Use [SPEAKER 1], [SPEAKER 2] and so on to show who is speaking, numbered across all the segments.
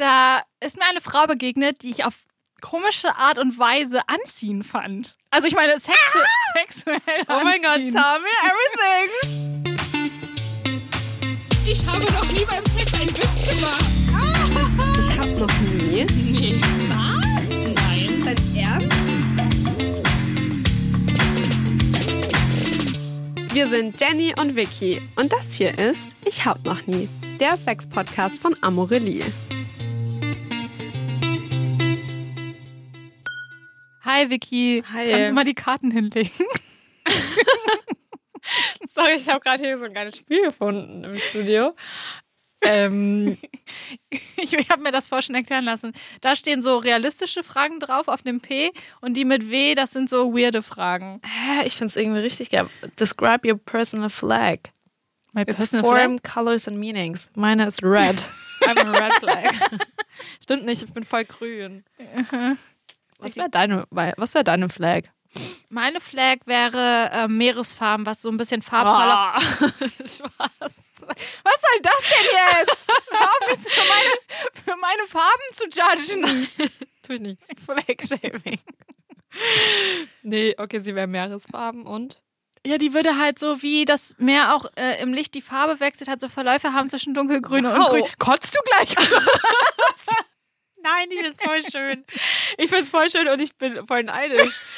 [SPEAKER 1] Da ist mir eine Frau begegnet, die ich auf komische Art und Weise anziehen fand. Also ich meine sexu sexuell
[SPEAKER 2] Oh mein Gott, tell me everything.
[SPEAKER 1] Ich habe noch nie beim Sex einen Witz gemacht.
[SPEAKER 2] Ich hab noch nie.
[SPEAKER 1] Nee. Was? Nein.
[SPEAKER 2] Dein Ernst? Wir sind Jenny und Vicky und das hier ist Ich hab noch nie, der Sex-Podcast von Amorelie.
[SPEAKER 1] Hi Vicky.
[SPEAKER 2] Hi.
[SPEAKER 1] Kannst du mal die Karten hinlegen?
[SPEAKER 2] Sorry, ich habe gerade hier so ein geiles Spiel gefunden im Studio. Ähm,
[SPEAKER 1] Ich habe mir das vorher schon erklären lassen. Da stehen so realistische Fragen drauf auf dem P und die mit W, das sind so weirde Fragen.
[SPEAKER 2] hä, ich finde es irgendwie richtig geil. Describe your personal flag.
[SPEAKER 1] My
[SPEAKER 2] It's
[SPEAKER 1] personal
[SPEAKER 2] form,
[SPEAKER 1] flag.
[SPEAKER 2] colors and meanings. Meine ist red. I'm a red flag. Stimmt nicht, ich bin voll grün. Was wäre deine, was wär deine Flag?
[SPEAKER 1] Meine Flag wäre äh, Meeresfarben, was so ein bisschen farbvoller.
[SPEAKER 2] Ah, Spaß.
[SPEAKER 1] Was soll das denn jetzt? Hör auf, mich für meine, für meine Farben zu judgen.
[SPEAKER 2] Tu ich nicht. Flag Shaming. Nee, okay, sie wäre Meeresfarben und?
[SPEAKER 1] Ja, die würde halt so wie das Meer auch äh, im Licht die Farbe wechselt, hat so Verläufe haben zwischen dunkelgrün und
[SPEAKER 2] Wow.
[SPEAKER 1] grün. Kotzt du gleich?
[SPEAKER 2] Nein, die ist voll schön. Ich find's voll schön und ich bin voll neidisch.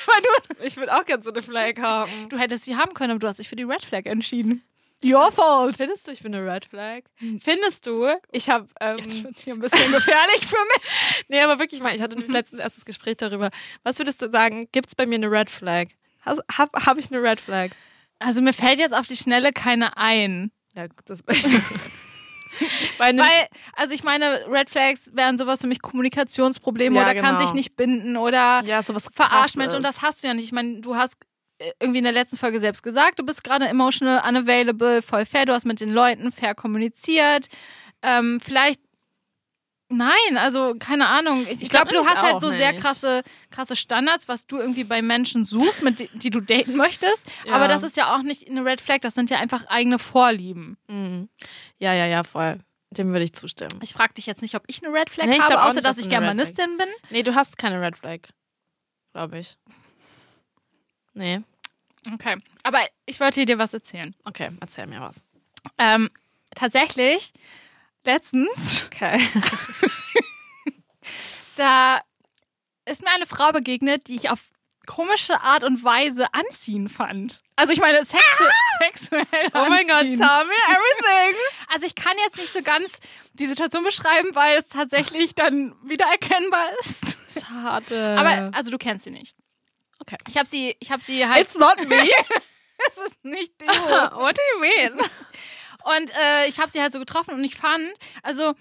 [SPEAKER 2] Ich würde auch gerne so eine Flag haben.
[SPEAKER 1] Du hättest sie haben können, aber du hast dich für die Red Flag entschieden. Your fault.
[SPEAKER 2] Findest du, ich bin eine Red Flag? Findest du, ich habe. Ähm,
[SPEAKER 1] Jetzt wird es hier ein bisschen gefährlich für mich.
[SPEAKER 2] nee, aber wirklich mal, ich hatte letztens erst das Gespräch darüber. Was würdest du sagen, gibt's bei mir eine Red Flag? Has, hab, ich eine Red Flag?
[SPEAKER 1] Also mir fällt jetzt auf die Schnelle keine ein.
[SPEAKER 2] Ja, gut, das. Weil,
[SPEAKER 1] Weil, also ich meine, Red Flags wären sowas für mich Kommunikationsprobleme
[SPEAKER 2] Ja,
[SPEAKER 1] oder kann
[SPEAKER 2] genau.
[SPEAKER 1] sich nicht binden oder
[SPEAKER 2] ja, sowas
[SPEAKER 1] verarscht. Mensch. Und das hast du ja nicht. Ich meine, du hast äh, irgendwie in der letzten Folge selbst gesagt, du bist gerade emotional unavailable, voll fair, du hast mit den Leuten fair kommuniziert. Ähm, vielleicht. Nein, also keine Ahnung. Ich, ich
[SPEAKER 2] glaub
[SPEAKER 1] glaube, du
[SPEAKER 2] nämlich
[SPEAKER 1] hast halt so sehr
[SPEAKER 2] nicht.
[SPEAKER 1] krasse, krasse Standards, was du irgendwie bei Menschen suchst, mit die, die du daten möchtest.
[SPEAKER 2] Ja.
[SPEAKER 1] Aber das ist ja auch nicht eine Red Flag, das sind ja einfach eigene Vorlieben.
[SPEAKER 2] Mhm. Ja, ja, ja, voll. Dem würde ich zustimmen.
[SPEAKER 1] Ich frage dich jetzt nicht, ob ich eine Red Flag
[SPEAKER 2] Nee, ich
[SPEAKER 1] habe, außer
[SPEAKER 2] nicht,
[SPEAKER 1] dass
[SPEAKER 2] dass
[SPEAKER 1] ich Germanistin bin.
[SPEAKER 2] Nee, du hast keine Red Flag. Glaube ich. Nee.
[SPEAKER 1] Okay. Aber ich wollte dir was erzählen.
[SPEAKER 2] Okay, erzähl mir was.
[SPEAKER 1] Ähm, tatsächlich, letztens,
[SPEAKER 2] Okay.
[SPEAKER 1] da ist mir eine Frau begegnet, die ich auf komische Art und Weise anziehen fand. Also ich meine sexu sexuell
[SPEAKER 2] Oh mein Gott, tell me everything.
[SPEAKER 1] Also ich kann jetzt nicht so ganz die Situation beschreiben, weil es tatsächlich dann wieder erkennbar ist.
[SPEAKER 2] Schade.
[SPEAKER 1] Aber also du kennst sie nicht.
[SPEAKER 2] Okay.
[SPEAKER 1] Ich habe sie, ich habe sie halt.
[SPEAKER 2] It's not me.
[SPEAKER 1] Es ist nicht du.
[SPEAKER 2] What do you mean?
[SPEAKER 1] Und äh, ich habe sie halt so getroffen und ich fand, also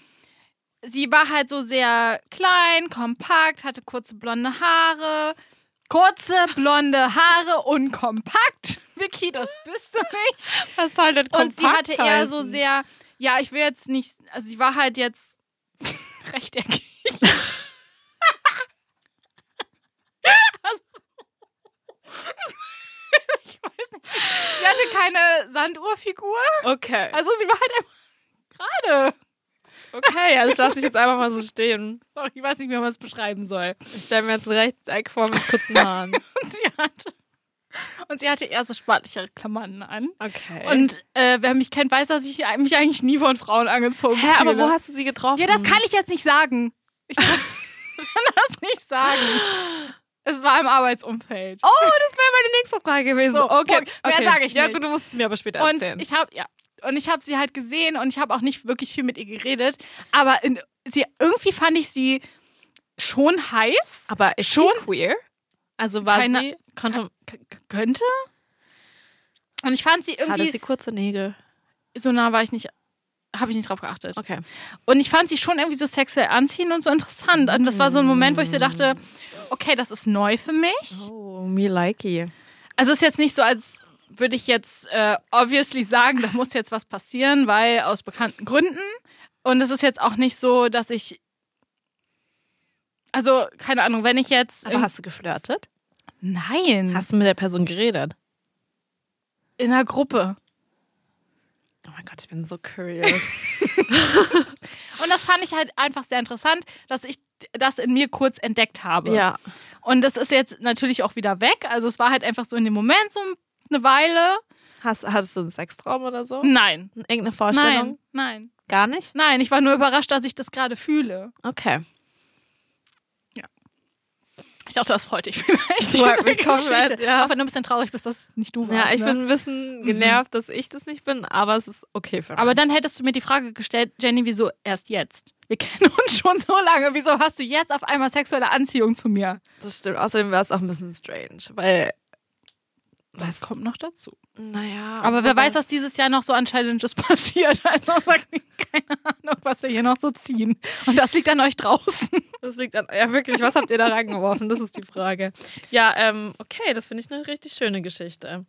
[SPEAKER 1] sie war halt so sehr klein, kompakt, hatte kurze blonde Haare. Kurze blonde Haare und kompakt. Vicky, das bist du nicht.
[SPEAKER 2] Was soll denn
[SPEAKER 1] Und sie hatte
[SPEAKER 2] kompakt
[SPEAKER 1] eher so sehr, ja, ich will jetzt nicht, also sie war halt jetzt rechteckig. also, ich weiß nicht. Sie hatte keine Sanduhrfigur.
[SPEAKER 2] Okay.
[SPEAKER 1] Also sie war halt einfach gerade.
[SPEAKER 2] Okay, ja, das lasse ich jetzt einfach mal so stehen.
[SPEAKER 1] Doch, Ich weiß nicht mehr, was ich beschreiben soll.
[SPEAKER 2] Ich stelle mir jetzt ein Rechteck vor mit kurzen Haaren.
[SPEAKER 1] Und sie hatte, und sie hatte eher so sportlichere Klamotten an.
[SPEAKER 2] Okay.
[SPEAKER 1] Und äh, wer mich kennt, weiß, dass ich mich eigentlich nie von Frauen angezogen
[SPEAKER 2] Hä, aber wo hast du sie getroffen?
[SPEAKER 1] Ja, das kann ich jetzt nicht sagen. Ich kann das nicht sagen. Es war im Arbeitsumfeld.
[SPEAKER 2] Oh, das wäre meine nächste Frage gewesen.
[SPEAKER 1] So,
[SPEAKER 2] okay.
[SPEAKER 1] Punkt. Mehr
[SPEAKER 2] okay.
[SPEAKER 1] sag ich
[SPEAKER 2] Ja,
[SPEAKER 1] nicht.
[SPEAKER 2] gut, du musst es mir aber später
[SPEAKER 1] Und
[SPEAKER 2] erzählen.
[SPEAKER 1] ich habe ja, und ich habe sie halt gesehen und ich habe auch nicht wirklich viel mit ihr geredet, aber in, sie irgendwie fand ich sie schon heiß.
[SPEAKER 2] aber ist
[SPEAKER 1] schon-
[SPEAKER 2] sie queer? Also war
[SPEAKER 1] Keine-
[SPEAKER 2] sie, konnte,
[SPEAKER 1] könnte. Und ich fand sie
[SPEAKER 2] hatte
[SPEAKER 1] irgendwie
[SPEAKER 2] sie kurze Nägel?
[SPEAKER 1] so nah war ich nicht, habe ich nicht drauf geachtet.
[SPEAKER 2] Okay.
[SPEAKER 1] Und ich fand sie schon irgendwie so sexuell anziehend und so interessant. Und das war so ein Moment, wo ich so dachte, okay, das ist neu für mich.
[SPEAKER 2] Oh, me likey.
[SPEAKER 1] Also es ist jetzt nicht so, als würde ich jetzt äh, obviously sagen, da muss jetzt was passieren, weil aus bekannten Gründen. Und es ist jetzt auch nicht so, dass ich. Also, keine Ahnung, wenn ich jetzt.
[SPEAKER 2] Aber hast du geflirtet?
[SPEAKER 1] Nein.
[SPEAKER 2] Hast du mit der Person geredet?
[SPEAKER 1] in einer Gruppe.
[SPEAKER 2] Oh mein Gott, ich bin so curious.
[SPEAKER 1] Und das fand ich halt einfach sehr interessant, dass ich das in mir kurz entdeckt habe.
[SPEAKER 2] ja.
[SPEAKER 1] Und das ist jetzt natürlich auch wieder weg. Also es war halt einfach so in dem Moment so eine Weile.
[SPEAKER 2] Hast, hattest du einen Sextraum oder so?
[SPEAKER 1] Nein.
[SPEAKER 2] Irgendeine Vorstellung?
[SPEAKER 1] Nein, nein.
[SPEAKER 2] Gar nicht?
[SPEAKER 1] Nein, ich war nur überrascht, dass ich das gerade fühle.
[SPEAKER 2] Okay.
[SPEAKER 1] Ich dachte, das freut dich vielleicht.
[SPEAKER 2] Freut mich
[SPEAKER 1] diese
[SPEAKER 2] komplett,
[SPEAKER 1] Geschichte.
[SPEAKER 2] ja.
[SPEAKER 1] Auch wenn du ein bisschen traurig bist, dass nicht du warst.
[SPEAKER 2] Ja, ich
[SPEAKER 1] ne?
[SPEAKER 2] bin ein bisschen genervt, dass ich das nicht bin, aber es ist okay für mich.
[SPEAKER 1] Aber dann hättest du mir die Frage gestellt, Jenny, wieso erst jetzt? Wir kennen uns schon so lange. Wieso hast du jetzt auf einmal sexuelle Anziehung zu mir?
[SPEAKER 2] das stimmt. Außerdem wäre es auch ein bisschen strange, weil,
[SPEAKER 1] Das kommt noch dazu.
[SPEAKER 2] naja.
[SPEAKER 1] Aber wer weiß, was dieses Jahr noch so an Challenges passiert. Also sagt keine Ahnung, was wir hier noch so ziehen. Und das liegt an euch draußen.
[SPEAKER 2] Das liegt an. Ja, wirklich, was habt ihr da reingeworfen? Das ist die Frage. Ja, ähm, okay, das finde ich eine richtig schöne Geschichte.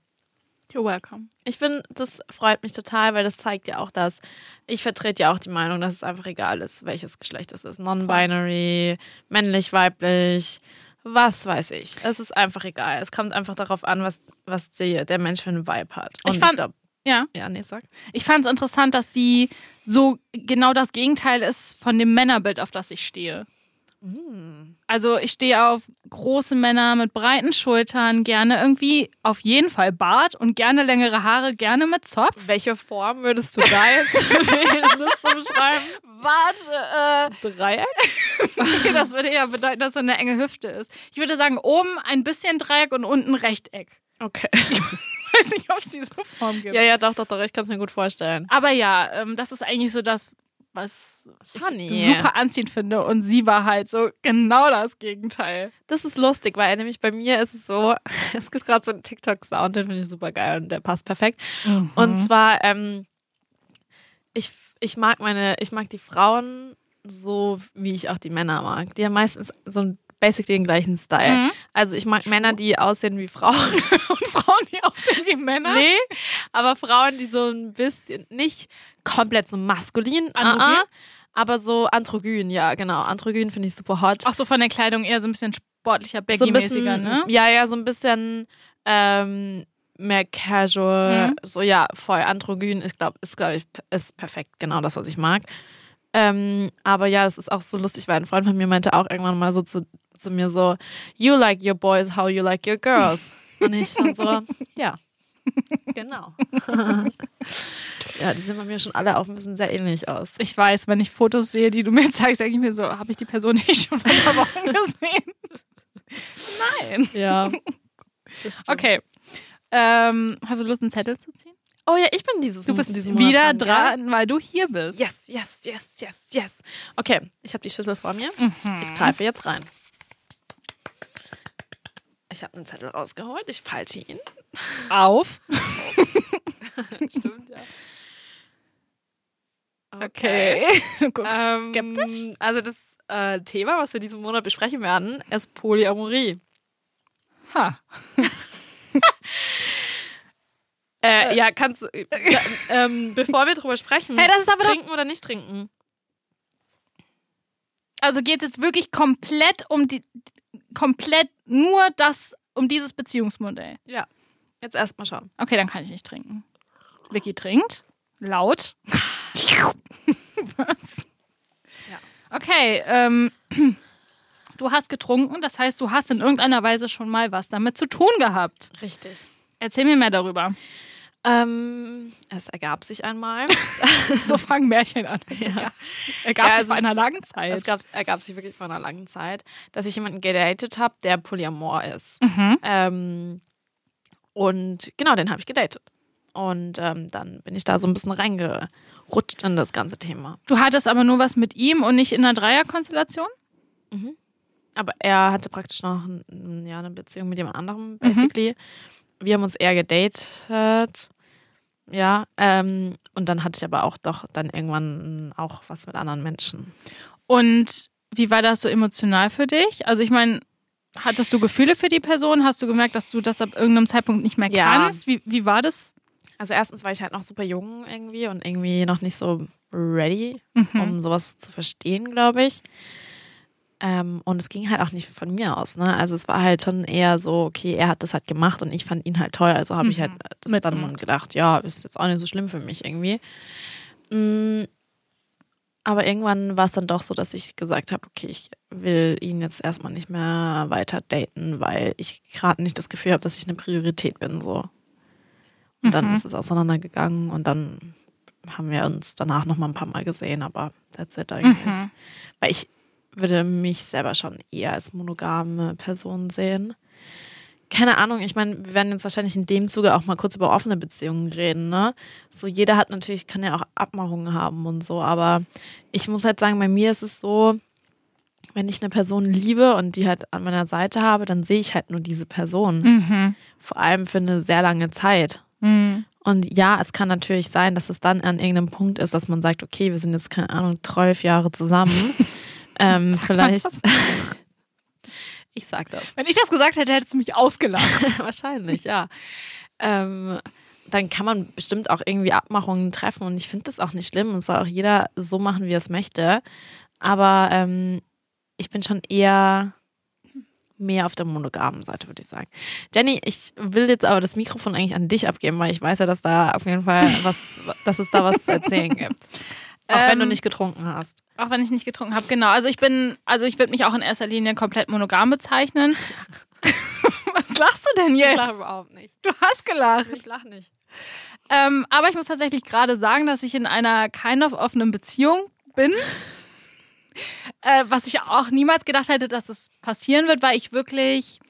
[SPEAKER 1] You're welcome.
[SPEAKER 2] Ich bin, das freut mich total, weil das zeigt ja auch, dass ich vertrete ja auch die Meinung, dass es einfach egal ist, welches Geschlecht es ist. Non-binary, männlich, weiblich, was weiß ich. Es ist einfach egal. Es kommt einfach darauf an, was, was die, der Mensch für einen Vibe hat. Und
[SPEAKER 1] Ich fand-
[SPEAKER 2] glaub,
[SPEAKER 1] Ja.
[SPEAKER 2] ja, nee, sag.
[SPEAKER 1] Ich fand es interessant, dass sie so genau das Gegenteil ist von dem Männerbild, auf das ich stehe. Also ich stehe auf große Männer mit breiten Schultern, gerne irgendwie auf jeden Fall Bart und gerne längere Haare, gerne mit Zopf.
[SPEAKER 2] Welche Form würdest du da jetzt das zu beschreiben?
[SPEAKER 1] Warte,
[SPEAKER 2] Dreieck?
[SPEAKER 1] äh, das würde eher bedeuten, dass er eine enge Hüfte ist. Ich würde sagen, oben ein bisschen Dreieck und unten Rechteck.
[SPEAKER 2] Okay.
[SPEAKER 1] Ich weiß nicht, ob es diese Form gibt.
[SPEAKER 2] Ja, ja, doch, doch, doch, ich kann es mir gut vorstellen.
[SPEAKER 1] Aber ja, ähm, das ist eigentlich so das, was
[SPEAKER 2] Funny.
[SPEAKER 1] ich super anziehend finde. Und sie war halt so genau das Gegenteil.
[SPEAKER 2] Das ist lustig, weil nämlich bei mir ist es so, es gibt gerade so einen TikTok-Sound, den finde ich super geil und der passt perfekt. Und zwar, ähm, ich, ich mag meine, ich mag die Frauen so, wie ich auch die Männer mag. Die haben meistens so ein basically den gleichen Style.
[SPEAKER 1] Mhm.
[SPEAKER 2] Also ich mag Männer, die aussehen wie Frauen.
[SPEAKER 1] Und Frauen, die aussehen wie Männer.
[SPEAKER 2] nee, aber Frauen, die so ein bisschen, nicht komplett so maskulin,
[SPEAKER 1] Androgyn?
[SPEAKER 2] uh-uh, aber so androgyn, ja, genau. Androgyn finde ich super hot.
[SPEAKER 1] Auch so von der Kleidung eher so ein bisschen sportlicher,
[SPEAKER 2] so
[SPEAKER 1] baggy-mäßiger,
[SPEAKER 2] bisschen,
[SPEAKER 1] ne?
[SPEAKER 2] Ja, ja, so ein bisschen ähm, mehr casual.
[SPEAKER 1] Mhm.
[SPEAKER 2] So, ja, voll androgyn. Ich glaube, ist, glaube ich, ist perfekt genau das, was ich mag. Ähm, aber ja, es ist auch so lustig, weil ein Freund von mir meinte auch irgendwann mal so zu, zu mir so, you like your boys how you like your girls. Und ich dann so, ja, genau. ja, die sehen bei mir schon alle auch ein bisschen sehr ähnlich aus.
[SPEAKER 1] Ich weiß, wenn ich Fotos sehe, die du mir zeigst, denke ich mir so, habe ich die Person nicht schon vor ein paar Wochen gesehen? Nein.
[SPEAKER 2] Ja.
[SPEAKER 1] Okay. Ähm, hast du Lust, einen Zettel zu ziehen?
[SPEAKER 2] Oh ja, ich bin dieses
[SPEAKER 1] Du bist
[SPEAKER 2] diesen
[SPEAKER 1] wieder
[SPEAKER 2] dran,
[SPEAKER 1] dran, weil du hier bist.
[SPEAKER 2] Yes, yes, yes, yes, yes. Okay, ich habe die Schüssel vor mir.
[SPEAKER 1] Mhm.
[SPEAKER 2] Ich greife jetzt rein. Ich habe einen Zettel rausgeholt. Ich falte ihn.
[SPEAKER 1] Auf.
[SPEAKER 2] Stimmt, ja.
[SPEAKER 1] Okay. Du guckst
[SPEAKER 2] Ähm,
[SPEAKER 1] skeptisch.
[SPEAKER 2] also das äh, Thema, was wir diesen Monat besprechen werden, ist Polyamorie.
[SPEAKER 1] Ha.
[SPEAKER 2] Äh, ja, kannst du, äh, ähm, bevor wir drüber sprechen,
[SPEAKER 1] Hey,
[SPEAKER 2] trinken oder nicht trinken?
[SPEAKER 1] Also geht es wirklich komplett um die, komplett nur das, um dieses Beziehungsmodell.
[SPEAKER 2] Ja, jetzt erstmal schauen.
[SPEAKER 1] Okay, dann kann ich nicht trinken. Vicky trinkt. Laut. Was?
[SPEAKER 2] Ja.
[SPEAKER 1] Okay, ähm, du hast getrunken, das heißt, du hast in irgendeiner Weise schon mal was damit zu tun gehabt.
[SPEAKER 2] Richtig.
[SPEAKER 1] Erzähl mir mehr darüber.
[SPEAKER 2] Ähm, es ergab sich einmal.
[SPEAKER 1] So fangen Märchen an.
[SPEAKER 2] Ja.
[SPEAKER 1] Ergab
[SPEAKER 2] Ja,
[SPEAKER 1] sich
[SPEAKER 2] es
[SPEAKER 1] vor einer langen Zeit.
[SPEAKER 2] Es gab, ergab sich wirklich vor einer langen Zeit, dass ich jemanden gedatet habe, der Polyamor ist.
[SPEAKER 1] Mhm.
[SPEAKER 2] Ähm, und genau, den habe ich gedatet. Und ähm, dann bin ich da so ein bisschen reingerutscht in das ganze Thema.
[SPEAKER 1] Du hattest aber nur was mit ihm und nicht in einer Dreierkonstellation?
[SPEAKER 2] Aber er hatte praktisch noch ein, ja, eine Beziehung mit jemand anderem, basically. Wir haben uns eher gedatet. Ja, ähm, und dann hatte ich aber auch doch dann irgendwann auch was mit anderen Menschen.
[SPEAKER 1] Und wie war das so emotional für dich? Also ich meine, hattest du Gefühle für die Person? Hast du gemerkt, dass du das ab irgendeinem Zeitpunkt nicht mehr
[SPEAKER 2] Ja.
[SPEAKER 1] kannst? Wie, wie war das?
[SPEAKER 2] Also erstens war ich halt noch super jung irgendwie und irgendwie noch nicht so ready,
[SPEAKER 1] Mhm.
[SPEAKER 2] um sowas zu verstehen, glaube ich. Ähm, und es ging halt auch nicht von mir aus, ne? Also es war halt schon eher so, okay, er hat das halt gemacht und ich fand ihn halt toll. Also habe ich halt das
[SPEAKER 1] Mit-
[SPEAKER 2] dann gedacht, ja, ist jetzt auch nicht so schlimm für mich irgendwie. Mm, Aber irgendwann war es dann doch so, dass ich gesagt habe, okay, ich will ihn jetzt erstmal nicht mehr weiter daten, weil ich gerade nicht das Gefühl habe, dass ich eine Priorität bin. So. Und dann
[SPEAKER 1] Mhm.
[SPEAKER 2] ist es auseinandergegangen und dann haben wir uns danach noch mal ein paar Mal gesehen, aber that's it eigentlich.
[SPEAKER 1] Mhm.
[SPEAKER 2] Weil ich würde mich selber schon eher als monogame Person sehen. Keine Ahnung, ich meine, wir werden jetzt wahrscheinlich in dem Zuge auch mal kurz über offene Beziehungen reden, ne? So, jeder hat natürlich, kann ja auch Abmachungen haben und so, aber ich muss halt sagen, bei mir ist es so, wenn ich eine Person liebe und die halt an meiner Seite habe, dann sehe ich halt nur diese Person.
[SPEAKER 1] Mhm.
[SPEAKER 2] Vor allem für eine sehr lange Zeit.
[SPEAKER 1] Mhm.
[SPEAKER 2] Und ja, es kann natürlich sein, dass es dann an irgendeinem Punkt ist, dass man sagt, okay, wir sind jetzt, keine Ahnung, zwölf Jahre zusammen. ähm, vielleicht. ich sag das.
[SPEAKER 1] Wenn ich das gesagt hätte, hättest du mich ausgelacht.
[SPEAKER 2] Wahrscheinlich, ja. Ähm, dann kann man bestimmt auch irgendwie Abmachungen treffen und ich finde das auch nicht schlimm und soll auch jeder so machen, wie er es möchte. Aber ähm, ich bin schon eher mehr auf der monogamen Seite, würde ich sagen. Jenny, ich will jetzt aber das Mikrofon eigentlich an dich abgeben, weil ich weiß ja, dass da auf jeden Fall was, dass es da was zu erzählen gibt. Auch wenn du
[SPEAKER 1] Ähm,
[SPEAKER 2] nicht getrunken hast.
[SPEAKER 1] Auch wenn ich nicht getrunken habe, genau. Also ich bin, also ich würde mich auch in erster Linie komplett monogam bezeichnen. Was lachst du denn jetzt?
[SPEAKER 2] überhaupt nicht.
[SPEAKER 1] Du hast gelacht.
[SPEAKER 2] Ich lach nicht.
[SPEAKER 1] Ähm, aber ich muss tatsächlich gerade sagen, dass ich in einer kind of offenen Beziehung bin. äh, was ich auch niemals gedacht hätte, dass es passieren wird, weil ich wirklich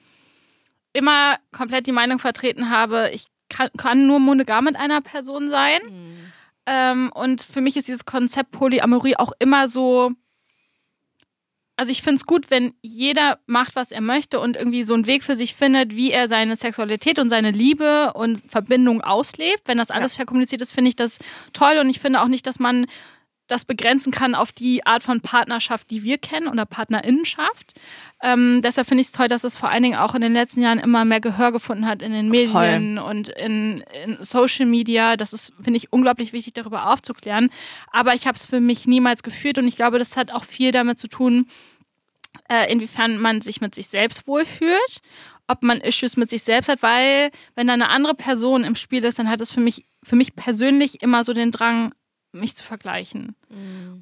[SPEAKER 1] immer komplett die Meinung vertreten habe, ich kann, kann nur monogam mit einer Person sein. Ähm, und für mich ist dieses Konzept Polyamorie auch immer so. Also ich finde es gut, wenn jeder macht, was er möchte und irgendwie so einen Weg für sich findet, wie er seine Sexualität und seine Liebe und Verbindung auslebt. Wenn das alles verkommuniziert ist, finde ich das toll. Und ich finde auch nicht, dass man das begrenzen kann auf die Art von Partnerschaft, die wir kennen oder Partnerinnenschaft. Ähm, deshalb finde ich es toll, dass es vor allen Dingen auch in den letzten Jahren immer mehr Gehör gefunden hat in den Medien und in, in Social Media. Das ist, finde ich, unglaublich wichtig, darüber aufzuklären. Aber ich habe es für mich niemals geführt und ich glaube, das hat auch viel damit zu tun, äh, inwiefern man sich mit sich selbst wohlfühlt, ob man Issues mit sich selbst hat, weil wenn da eine andere Person im Spiel ist, dann hat es für mich, für mich persönlich immer so den Drang, mich zu vergleichen.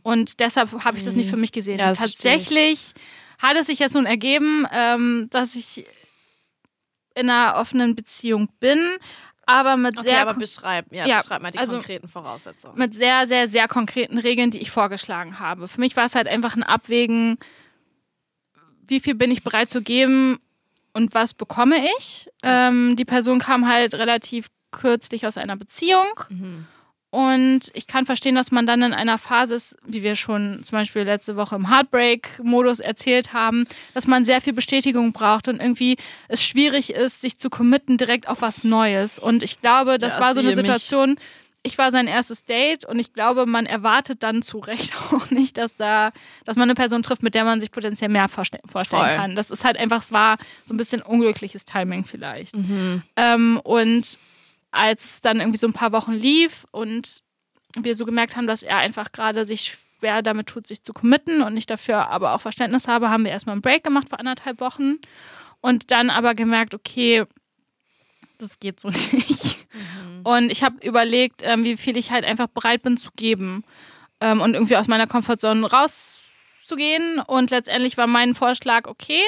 [SPEAKER 1] Und deshalb habe ich das nicht für mich gesehen.
[SPEAKER 2] Ja.
[SPEAKER 1] Tatsächlich hat es sich jetzt nun ergeben, ähm, dass ich in einer offenen Beziehung bin, aber mit
[SPEAKER 2] Okay,
[SPEAKER 1] sehr
[SPEAKER 2] aber beschreib, ja,
[SPEAKER 1] Ja,
[SPEAKER 2] beschreib mal die
[SPEAKER 1] also-
[SPEAKER 2] konkreten Voraussetzungen.
[SPEAKER 1] mit sehr, sehr, sehr konkreten Regeln, die ich vorgeschlagen habe. Für mich war es halt einfach ein Abwägen, wie viel bin ich bereit zu geben und was bekomme ich. Ähm, die Person kam halt relativ kürzlich aus einer Beziehung.
[SPEAKER 2] Mhm.
[SPEAKER 1] Und ich kann verstehen, dass man dann in einer Phase ist, wie wir schon zum Beispiel letzte Woche im Heartbreak-Modus erzählt haben, dass man sehr viel Bestätigung braucht und irgendwie es schwierig ist, sich zu committen direkt auf was Neues. Und ich glaube, das
[SPEAKER 2] Ja,
[SPEAKER 1] war so eine
[SPEAKER 2] mich.
[SPEAKER 1] Situation, ich war sein erstes Date und ich glaube, man erwartet dann zu Recht auch nicht, dass da, dass man eine Person trifft, mit der man sich potenziell mehr vorstellen, vorstellen
[SPEAKER 2] Voll.
[SPEAKER 1] kann. Das ist halt einfach, es war so ein bisschen unglückliches Timing vielleicht.
[SPEAKER 2] Mhm.
[SPEAKER 1] Ähm, und als es dann irgendwie so ein paar Wochen lief und wir so gemerkt haben, dass er einfach gerade sich schwer damit tut, sich zu committen und ich dafür aber auch Verständnis habe, haben wir erstmal einen Break gemacht vor anderthalb Wochen und dann aber gemerkt, okay, das geht so nicht. Und ich habe überlegt, ähm, wie viel ich halt einfach bereit bin zu geben ähm, und irgendwie aus meiner Komfortzone rauszugehen. Und letztendlich war mein Vorschlag, okay,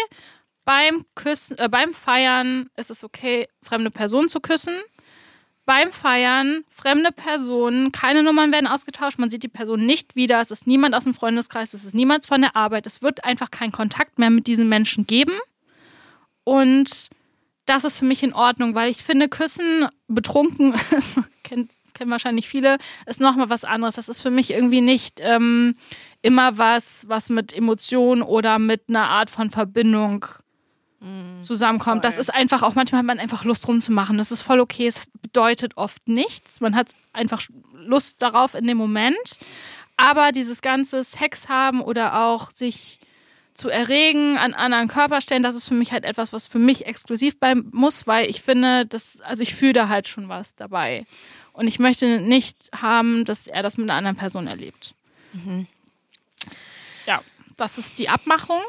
[SPEAKER 1] beim Küssen, äh, beim Feiern ist es okay, fremde Personen zu küssen. Beim Feiern, fremde Personen, keine Nummern werden ausgetauscht, man sieht die Person nicht wieder, es ist niemand aus dem Freundeskreis, es ist niemand von der Arbeit, es wird einfach keinen Kontakt mehr mit diesen Menschen geben. Und das ist für mich in Ordnung, weil ich finde, Küssen betrunken, ist, kennen, kennen wahrscheinlich viele, ist nochmal was anderes. Das ist für mich irgendwie nicht ähm, immer was, was mit Emotionen oder mit einer Art von Verbindung zusammenkommt. Das
[SPEAKER 2] voll.
[SPEAKER 1] ist einfach auch, manchmal hat man einfach Lust rumzumachen. Das ist voll okay. Es bedeutet oft nichts. Man hat einfach Lust darauf in dem Moment. Aber dieses ganze Sex haben oder auch sich zu erregen an anderen Körperstellen, das ist für mich halt etwas, was für mich exklusiv bleiben muss, weil ich finde, dass, also ich fühle da halt schon was dabei. Und ich möchte nicht haben, dass er das mit einer anderen Person erlebt. Ja, das ist die Abmachung.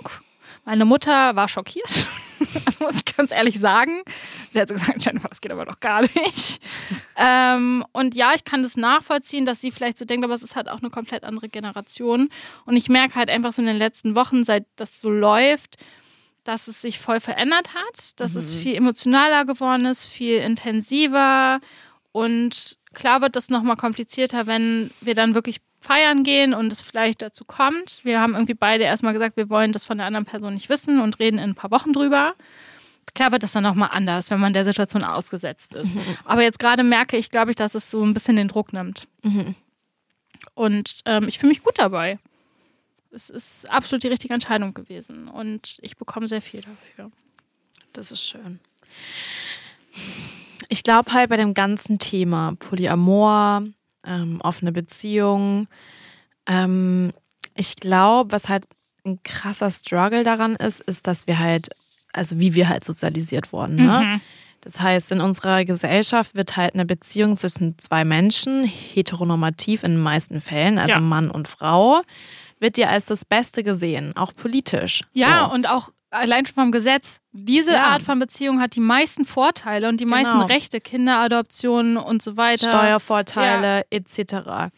[SPEAKER 1] Meine Mutter war schockiert, das muss ich ganz ehrlich sagen. Sie hat so gesagt, Jennifer, das geht aber doch gar nicht. ähm, und ja, ich kann das nachvollziehen, dass sie vielleicht so denkt, aber es ist halt auch eine komplett andere Generation. Und ich merke halt einfach so in den letzten Wochen, seit das so läuft, dass es sich voll verändert hat, dass mhm. es viel emotionaler geworden ist, viel intensiver und klar wird das nochmal komplizierter, wenn wir dann wirklich feiern gehen und es vielleicht dazu kommt. Wir haben irgendwie beide erstmal gesagt, wir wollen das von der anderen Person nicht wissen und reden in ein paar Wochen drüber. Klar wird das dann nochmal anders, wenn man der Situation ausgesetzt ist. Mhm. Aber jetzt gerade merke ich, glaube ich, dass es so ein bisschen den Druck nimmt. Mhm. Und ähm, ich fühle mich gut dabei es ist absolut die richtige Entscheidung gewesen und ich bekomme sehr viel dafür.
[SPEAKER 2] Das ist schön. Ich glaube halt bei dem ganzen Thema Polyamor, ähm, offene Beziehung, ähm, ich glaube, was halt ein krasser Struggle daran ist, ist, dass wir halt, also wie wir halt sozialisiert wurden. Ne? Mhm. Das heißt, in unserer Gesellschaft wird halt eine Beziehung zwischen zwei Menschen, heteronormativ in den meisten Fällen, also ja. Mann und Frau, wird dir als das Beste gesehen, auch politisch.
[SPEAKER 1] Ja, so. und auch allein schon vom Gesetz. Diese ja. Art von Beziehung hat die meisten Vorteile und die genau. meisten Rechte, Kinderadoptionen und so weiter.
[SPEAKER 2] Steuervorteile ja. etc.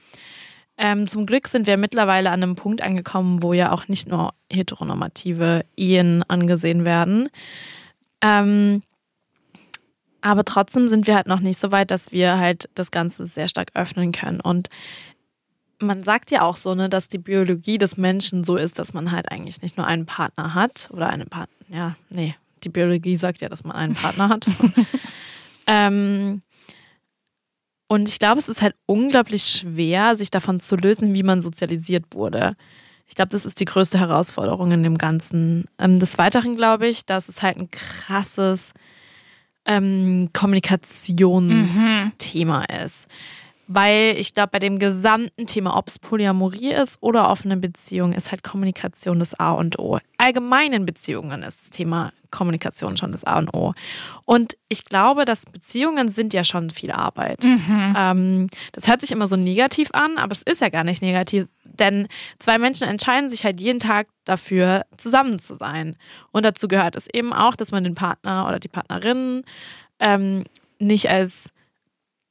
[SPEAKER 2] Ähm, zum Glück sind wir mittlerweile an einem Punkt angekommen, wo ja auch nicht nur heteronormative Ehen angesehen werden. Ähm, aber trotzdem sind wir halt noch nicht so weit, dass wir halt das Ganze sehr stark öffnen können. Und man sagt ja auch so, ne, dass die Biologie des Menschen so ist, dass man halt eigentlich nicht nur einen Partner hat oder eine Partner. Ja, nee, die Biologie sagt ja, dass man einen Partner hat. ähm, und ich glaube, es ist halt unglaublich schwer, sich davon zu lösen, wie man sozialisiert wurde. Ich glaube, das ist die größte Herausforderung in dem Ganzen. Ähm, des Weiteren glaube ich, dass es halt ein krasses ähm, Kommunikationsthema mhm. ist. Weil ich glaube, bei dem gesamten Thema, ob es Polyamorie ist oder offene Beziehung, ist halt Kommunikation das A und O. Allgemeinen Beziehungen ist das Thema Kommunikation schon das A und O. Und ich glaube, dass Beziehungen sind ja schon viel Arbeit. Mhm. Ähm, das hört sich immer so negativ an, aber es ist ja gar nicht negativ. Denn zwei Menschen entscheiden sich halt jeden Tag dafür, zusammen zu sein. Und dazu gehört es eben auch, dass man den Partner oder die Partnerin ähm, nicht als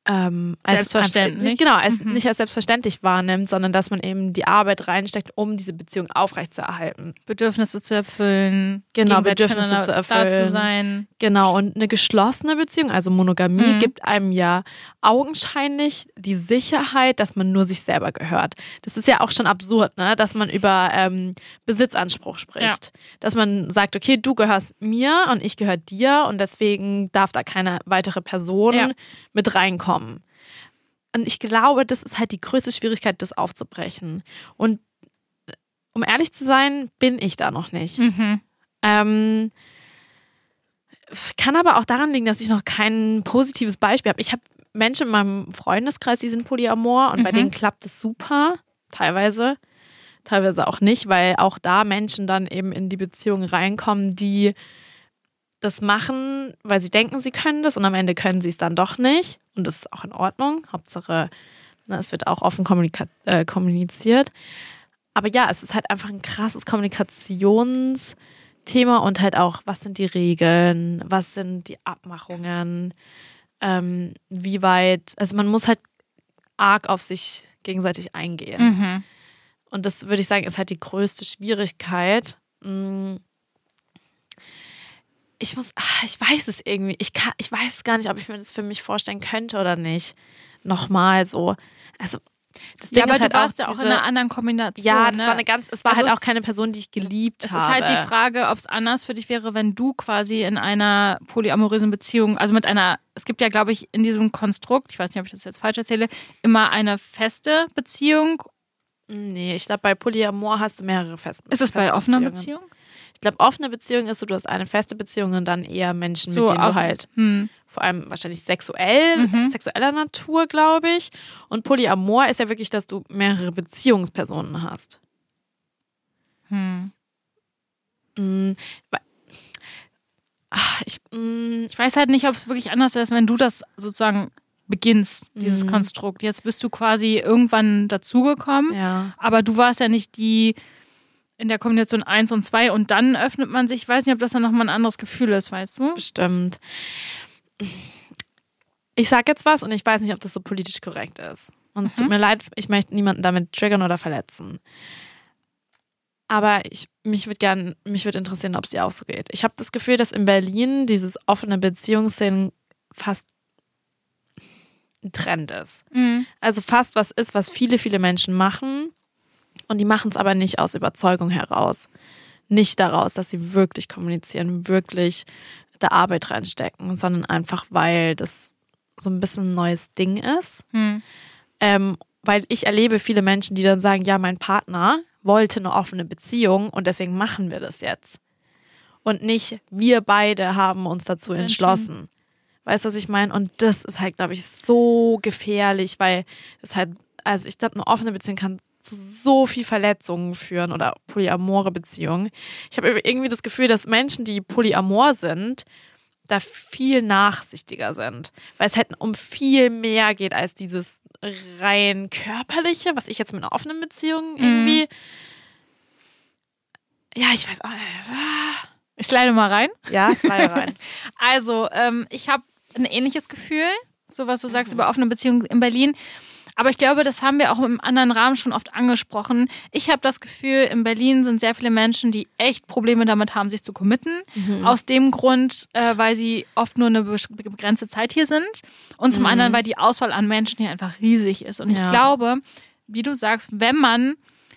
[SPEAKER 2] ähm, als
[SPEAKER 1] selbstverständlich.
[SPEAKER 2] Nicht, genau, als, mhm. nicht als selbstverständlich wahrnimmt, sondern dass man eben die Arbeit reinsteckt, um diese Beziehung aufrechtzuerhalten.
[SPEAKER 1] Bedürfnisse zu erfüllen.
[SPEAKER 2] Genau, Bedürfnisse zu erfüllen.
[SPEAKER 1] Da zu sein.
[SPEAKER 2] Genau, und eine geschlossene Beziehung, also Monogamie, mhm. gibt einem ja augenscheinlich die Sicherheit, dass man nur sich selber gehört. Das ist ja auch schon absurd, ne? dass man über ähm, Besitzanspruch spricht. Ja. Dass man sagt, okay, du gehörst mir und ich gehöre dir und deswegen darf da keine weitere Person ja. mit reinkommen kommen. Und ich glaube, das ist halt die größte Schwierigkeit, das aufzubrechen. Und um ehrlich zu sein, bin ich da noch nicht. Mhm. Ähm, kann aber auch daran liegen, dass ich noch kein positives Beispiel habe. Ich habe Menschen in meinem Freundeskreis, die sind Polyamor und mhm. bei denen klappt es super, teilweise. Teilweise auch nicht, weil auch da Menschen dann eben in die Beziehung reinkommen, die das machen, weil sie denken, sie können das und am Ende können sie es dann doch nicht. Und das ist auch in Ordnung. Hauptsache, na, ne, es wird auch offen äh, kommuniziert. Aber ja, es ist halt einfach ein krasses Kommunikationsthema und halt auch, was sind die Regeln, was sind die Abmachungen, ähm, wie weit, also man muss halt arg auf sich gegenseitig eingehen. Mhm. Und das würde ich sagen, ist halt die größte Schwierigkeit. Ich muss, ach, ich weiß es irgendwie. Ich kann, ich weiß gar nicht, ob ich mir das für mich vorstellen könnte oder nicht. Nochmal so. Also,
[SPEAKER 1] das Ding ja, aber ist halt du warst auch ja auch diese, in einer anderen Kombination.
[SPEAKER 2] Ja, das
[SPEAKER 1] ne?
[SPEAKER 2] war eine ganz, es war also halt auch keine Person, die ich geliebt
[SPEAKER 1] es
[SPEAKER 2] habe.
[SPEAKER 1] Es ist halt die Frage, ob es anders für dich wäre, wenn du quasi in einer polyamorösen Beziehung, also mit einer, es gibt ja, glaube ich, in diesem Konstrukt, ich weiß nicht, ob ich das jetzt falsch erzähle, immer eine feste Beziehung.
[SPEAKER 2] Nee, ich glaube, bei Polyamor hast du mehrere feste
[SPEAKER 1] Ist es bei offener Beziehung?
[SPEAKER 2] Ich glaube, offene Beziehung ist so, du hast eine feste Beziehung und dann eher Menschen, so, mit denen du halt hm. vor allem wahrscheinlich sexuell, mhm. sexueller Natur, glaube ich. Und Polyamor ist ja wirklich, dass du mehrere Beziehungspersonen hast. Hm. Mhm.
[SPEAKER 1] Ich, mm. ich weiß halt nicht, ob es wirklich anders wäre, wenn du das sozusagen beginnst, dieses mhm. Konstrukt. Jetzt bist du quasi irgendwann dazugekommen,
[SPEAKER 2] ja.
[SPEAKER 1] aber du warst ja nicht die in der Kombination 1 und 2 und dann öffnet man sich. Ich weiß nicht, ob das dann nochmal ein anderes Gefühl ist, weißt du?
[SPEAKER 2] Bestimmt. Ich sag jetzt was und ich weiß nicht, ob das so politisch korrekt ist. Und es tut
[SPEAKER 1] Mhm.
[SPEAKER 2] mir leid, ich möchte niemanden damit triggern oder verletzen. Aber ich, mich würde gern, mich würde interessieren, ob es dir auch so geht. Ich habe das Gefühl, dass in Berlin dieses offene Beziehungsszenen fast ein Trend ist.
[SPEAKER 1] Mhm.
[SPEAKER 2] Also fast was ist, was viele, viele Menschen machen. Und die machen es aber nicht aus Überzeugung heraus. Nicht daraus, dass sie wirklich kommunizieren, wirklich da Arbeit reinstecken, sondern einfach, weil das so ein bisschen ein neues Ding ist.
[SPEAKER 1] Mhm.
[SPEAKER 2] Ähm, weil ich erlebe viele Menschen, die dann sagen, ja, mein Partner wollte eine offene Beziehung und deswegen machen wir das jetzt. Und nicht, wir beide haben uns Dazu entschlossen. Weißt du, was ich meine? Und das ist halt, glaube ich, so gefährlich, weil es halt, also ich glaube, eine offene Beziehung kann zu so viel Verletzungen führen oder polyamore Beziehungen. Ich habe irgendwie das Gefühl, dass Menschen, die polyamor sind, da viel nachsichtiger sind, weil es halt um viel mehr geht als dieses rein körperliche, was ich jetzt mit einer offenen Beziehung irgendwie. Ja, ich weiß. auch-
[SPEAKER 1] Ich leite mal rein.
[SPEAKER 2] Ja, war ja rein.
[SPEAKER 1] Also, ähm, ich habe ein ähnliches Gefühl, so was du sagst über offene Beziehungen in Berlin. Aber ich glaube, das haben wir auch im anderen Rahmen schon oft angesprochen. Ich habe das Gefühl, in Berlin sind sehr viele Menschen, die echt Probleme damit haben, sich zu committen. Aus dem Grund, äh, weil sie oft nur eine begrenzte Zeit hier sind. Und zum anderen, weil die Auswahl an Menschen hier einfach riesig ist. Und ich
[SPEAKER 2] Ja.
[SPEAKER 1] glaube, wie du sagst, wenn man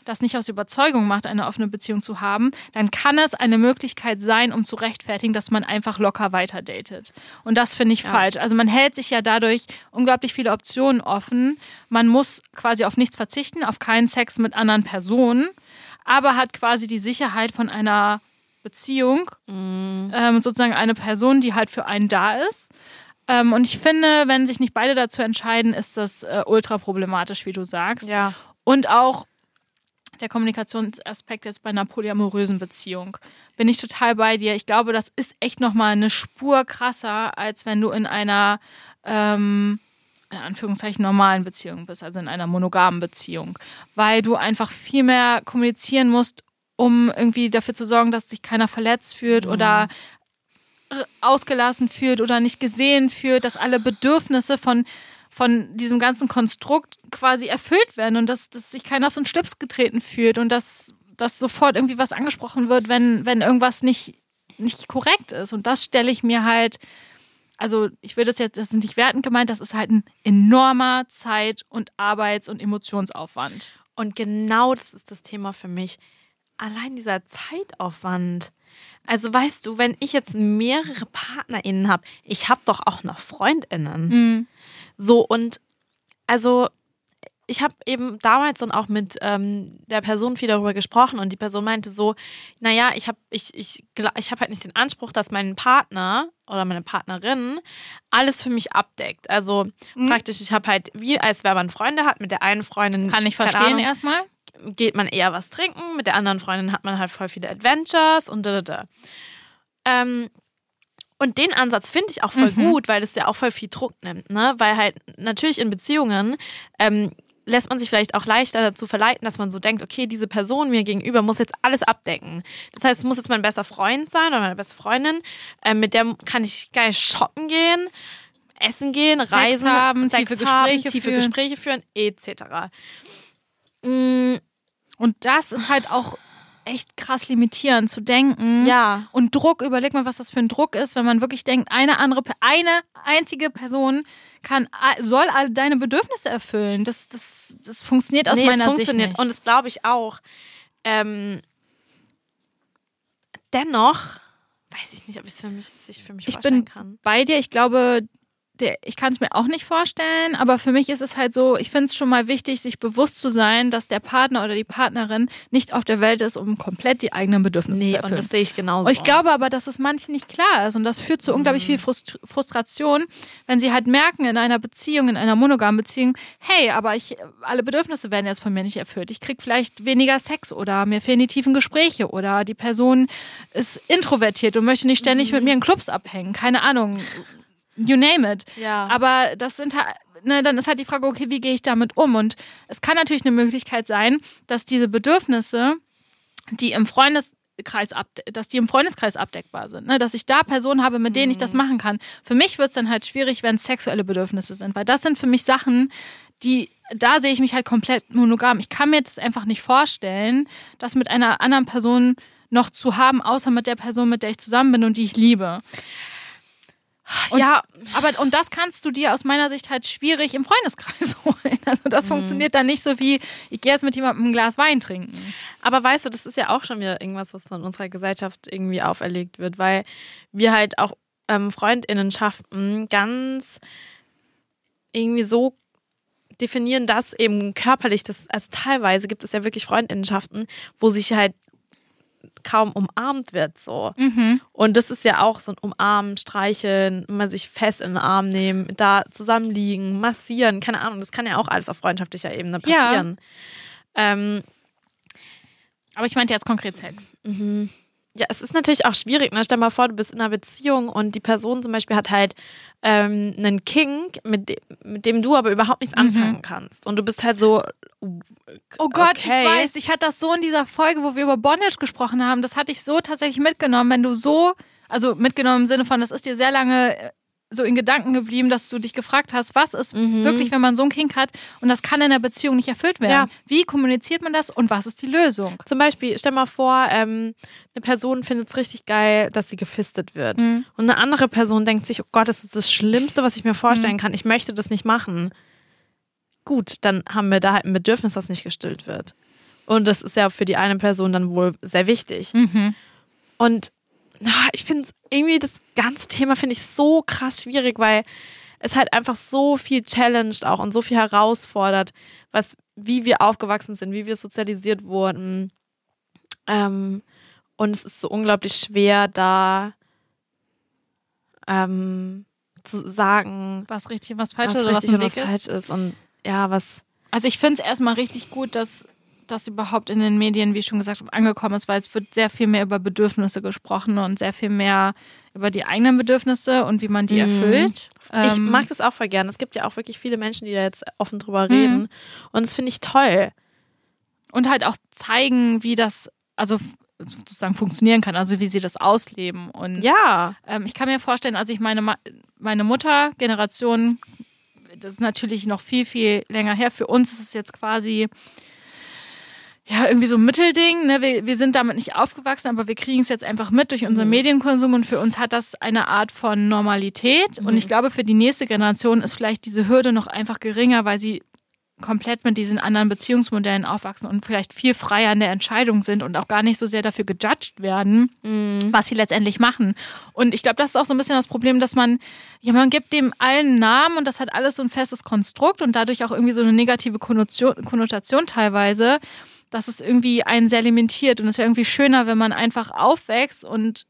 [SPEAKER 1] das nicht aus Überzeugung macht, eine offene Beziehung zu haben, dann kann es eine Möglichkeit sein, um zu rechtfertigen, dass man einfach locker weiter datet. Und das finde ich
[SPEAKER 2] Ja.
[SPEAKER 1] falsch. Also man hält sich ja dadurch unglaublich viele Optionen offen. Man muss quasi auf nichts verzichten, auf keinen Sex mit anderen Personen, aber hat quasi die Sicherheit von einer Beziehung, ähm, sozusagen eine Person, die halt für einen da ist. Ähm, und ich finde, wenn sich nicht beide dazu entscheiden, ist das äh, ultra problematisch, wie du sagst.
[SPEAKER 2] Ja.
[SPEAKER 1] Und auch der Kommunikationsaspekt jetzt bei einer polyamorösen Beziehung. Bin ich total bei dir. Ich glaube, das ist echt nochmal eine Spur krasser, als wenn du in einer, ähm, in Anführungszeichen, normalen Beziehung bist, also in einer monogamen Beziehung. Weil du einfach viel mehr kommunizieren musst, um irgendwie dafür zu sorgen, dass sich keiner verletzt fühlt oder r- ausgelassen fühlt oder nicht gesehen fühlt, dass alle Bedürfnisse von, von diesem ganzen Konstrukt quasi erfüllt werden und dass, dass sich keiner auf den Schlips getreten fühlt und dass, dass sofort irgendwie was angesprochen wird, wenn, wenn irgendwas nicht, nicht korrekt ist. Und das stelle ich mir halt, also ich will das jetzt, das ist nicht wertend gemeint, das ist halt ein enormer Zeit- und Arbeits- und Emotionsaufwand.
[SPEAKER 2] Und genau das ist das Thema für mich. Allein dieser Zeitaufwand. Also weißt du, wenn ich jetzt mehrere PartnerInnen habe, ich habe doch auch noch FreundInnen. So und also ich habe eben damals dann auch mit ähm, der Person viel darüber gesprochen und die Person meinte so, naja, ich habe ich, ich, ich hab halt nicht den Anspruch, dass mein Partner oder meine Partnerin alles für mich abdeckt. Also praktisch, ich habe halt, wie als wenn man Freunde hat, mit der einen Freundin
[SPEAKER 1] Kann ich verstehen erstmal.
[SPEAKER 2] geht man eher was trinken, mit der anderen Freundin hat man halt voll viele Adventures und da, da, da. Ähm, und den Ansatz finde ich auch voll gut, weil das ja auch voll viel Druck nimmt, ne? Weil halt natürlich in Beziehungen ähm, lässt man sich vielleicht auch leichter dazu verleiten, dass man so denkt, okay, diese Person mir gegenüber muss jetzt alles abdecken. Das heißt, es muss jetzt mein bester Freund sein oder meine beste Freundin, ähm, mit der kann ich geil shoppen gehen, essen gehen,
[SPEAKER 1] Sex
[SPEAKER 2] reisen,
[SPEAKER 1] haben,
[SPEAKER 2] Sex
[SPEAKER 1] tiefe
[SPEAKER 2] haben,
[SPEAKER 1] Gespräche
[SPEAKER 2] tiefe
[SPEAKER 1] führen.
[SPEAKER 2] Gespräche führen, etc. Mm,
[SPEAKER 1] Und das ist halt auch echt krass limitierend zu denken.
[SPEAKER 2] ja.
[SPEAKER 1] Und Druck, überleg mal, was das für ein Druck ist, wenn man wirklich denkt, eine andere, eine einzige Person kann, soll all deine Bedürfnisse erfüllen. Das, das, das funktioniert aus
[SPEAKER 2] nee,
[SPEAKER 1] meiner
[SPEAKER 2] funktioniert.
[SPEAKER 1] Sicht nicht.
[SPEAKER 2] Und das glaube ich auch. Ähm, dennoch weiß ich nicht, ob ich es für mich, sich für mich
[SPEAKER 1] ich
[SPEAKER 2] vorstellen
[SPEAKER 1] bin
[SPEAKER 2] kann.
[SPEAKER 1] bei dir. Ich glaube, der, ich kann es mir auch nicht vorstellen, aber für mich ist es halt so, ich finde es schon mal wichtig, sich bewusst zu sein, dass der Partner oder die Partnerin nicht auf der Welt ist, um komplett die eigenen Bedürfnisse zu
[SPEAKER 2] Nee,
[SPEAKER 1] erfüllen.
[SPEAKER 2] und das sehe ich genauso.
[SPEAKER 1] Und ich glaube aber, dass es manchen nicht klar ist. Und das führt zu unglaublich viel Frust Frustration, wenn sie halt merken in einer Beziehung, in einer monogamen Beziehung, hey, aber ich, alle Bedürfnisse werden jetzt von mir nicht erfüllt. Ich krieg vielleicht weniger Sex oder mir fehlen die tiefen Gespräche oder die Person ist introvertiert und möchte nicht ständig mit mir in Clubs abhängen. Keine Ahnung. You name it.
[SPEAKER 2] Ja.
[SPEAKER 1] Aber das sind halt, ne, dann ist halt die Frage, okay, wie gehe ich damit um? Und es kann natürlich eine Möglichkeit sein, dass diese Bedürfnisse die im Freundeskreis abde dass die im Freundeskreis abdeckbar sind. Ne? Dass ich da Personen habe, mit denen ich das machen kann. Für mich wird es dann halt schwierig, wenn es sexuelle Bedürfnisse sind, weil das sind für mich Sachen, die, da sehe ich mich halt komplett monogam. Ich kann mir das einfach nicht vorstellen, das mit einer anderen Person noch zu haben, außer mit der Person, mit der ich zusammen bin und die ich liebe. Und,
[SPEAKER 2] ja,
[SPEAKER 1] aber und das kannst du dir aus meiner Sicht halt schwierig im Freundeskreis holen. Also das
[SPEAKER 2] Mhm.
[SPEAKER 1] funktioniert dann nicht so wie, ich gehe jetzt mit jemandem ein Glas Wein trinken.
[SPEAKER 2] Aber weißt du, das ist ja auch schon wieder irgendwas, was von unserer Gesellschaft irgendwie auferlegt wird, weil wir halt auch ähm, Freundinnenschaften ganz irgendwie so definieren, dass eben körperlich, das, also teilweise gibt es ja wirklich Freundinnenschaften, wo sich halt kaum umarmt wird so. Und das ist ja auch so ein Umarmen, Streicheln, man sich fest in den Arm nehmen, da zusammenliegen, massieren, keine Ahnung, das kann ja auch alles auf freundschaftlicher Ebene
[SPEAKER 1] Ja.
[SPEAKER 2] passieren. Ähm,
[SPEAKER 1] Aber ich meinte jetzt konkret Sex.
[SPEAKER 2] Ja, es ist natürlich auch schwierig. Ne? Stell mal vor, du bist in einer Beziehung und die Person zum Beispiel hat halt ähm, einen Kink, mit, de mit dem du aber überhaupt nichts anfangen kannst. Und du bist halt so.
[SPEAKER 1] Oh Gott,
[SPEAKER 2] okay.
[SPEAKER 1] ich weiß, ich hatte das so in dieser Folge, wo wir über Bondage gesprochen haben, das hatte ich so tatsächlich mitgenommen, wenn du so, also mitgenommen im Sinne von, das ist dir sehr lange äh, so in Gedanken geblieben, dass du dich gefragt hast, was ist wirklich, wenn man so einen Kink hat und das kann in der Beziehung nicht erfüllt werden.
[SPEAKER 2] Ja.
[SPEAKER 1] Wie kommuniziert man das und was ist die Lösung?
[SPEAKER 2] Zum Beispiel, stell mal vor, ähm, eine Person findet es richtig geil, dass sie gefistet wird. Und eine andere Person denkt sich, oh Gott, das ist das Schlimmste, was ich mir vorstellen kann. Ich möchte das nicht machen. Gut, dann haben wir da halt ein Bedürfnis, das nicht gestillt wird. Und das ist ja für die eine Person dann wohl sehr wichtig. Und ah, ich finde irgendwie das ganze Thema finde ich so krass schwierig, weil es halt einfach so viel challenged auch und so viel herausfordert, was, wie wir aufgewachsen sind, wie wir sozialisiert wurden. Ähm, und es ist so unglaublich schwer, da ähm, zu sagen,
[SPEAKER 1] Was richtig und was falsch
[SPEAKER 2] was
[SPEAKER 1] was
[SPEAKER 2] richtig
[SPEAKER 1] im
[SPEAKER 2] und was
[SPEAKER 1] Weg ist.
[SPEAKER 2] falsch ist. Und ja, was.
[SPEAKER 1] Also ich finde es erstmal richtig gut, dass das überhaupt in den Medien, wie ich schon gesagt habe, angekommen ist, weil es wird sehr viel mehr über Bedürfnisse gesprochen und sehr viel mehr über die eigenen Bedürfnisse und wie man die erfüllt.
[SPEAKER 2] ich
[SPEAKER 1] Ähm,
[SPEAKER 2] mag das auch voll gern. Es gibt ja auch wirklich viele Menschen, die da jetzt offen drüber reden. Und das finde ich toll.
[SPEAKER 1] und halt auch zeigen, wie das also sozusagen funktionieren kann, also wie sie das ausleben. Und
[SPEAKER 2] Ja.
[SPEAKER 1] ähm, ich kann mir vorstellen, also ich meine, meine Mutter-Generation, das ist natürlich noch viel, viel länger her. Für uns ist es jetzt quasi ja, irgendwie so ein Mittelding. Ne? Wir, wir sind damit nicht aufgewachsen, aber wir kriegen es jetzt einfach mit durch unseren Medienkonsum und für uns hat das eine Art von Normalität. Und ich glaube, für die nächste Generation ist vielleicht diese Hürde noch einfach geringer, weil sie komplett mit diesen anderen Beziehungsmodellen aufwachsen und vielleicht viel freier in der Entscheidung sind und auch gar nicht so sehr dafür gejudged werden, was sie letztendlich machen. Und ich glaube, das ist auch so ein bisschen das Problem, dass man, ja, man gibt dem allen Namen und das hat alles so ein festes Konstrukt und dadurch auch irgendwie so eine negative Konnotation, Konnotation teilweise, dass es irgendwie einen sehr limitiert. Und es wäre irgendwie schöner, wenn man einfach aufwächst und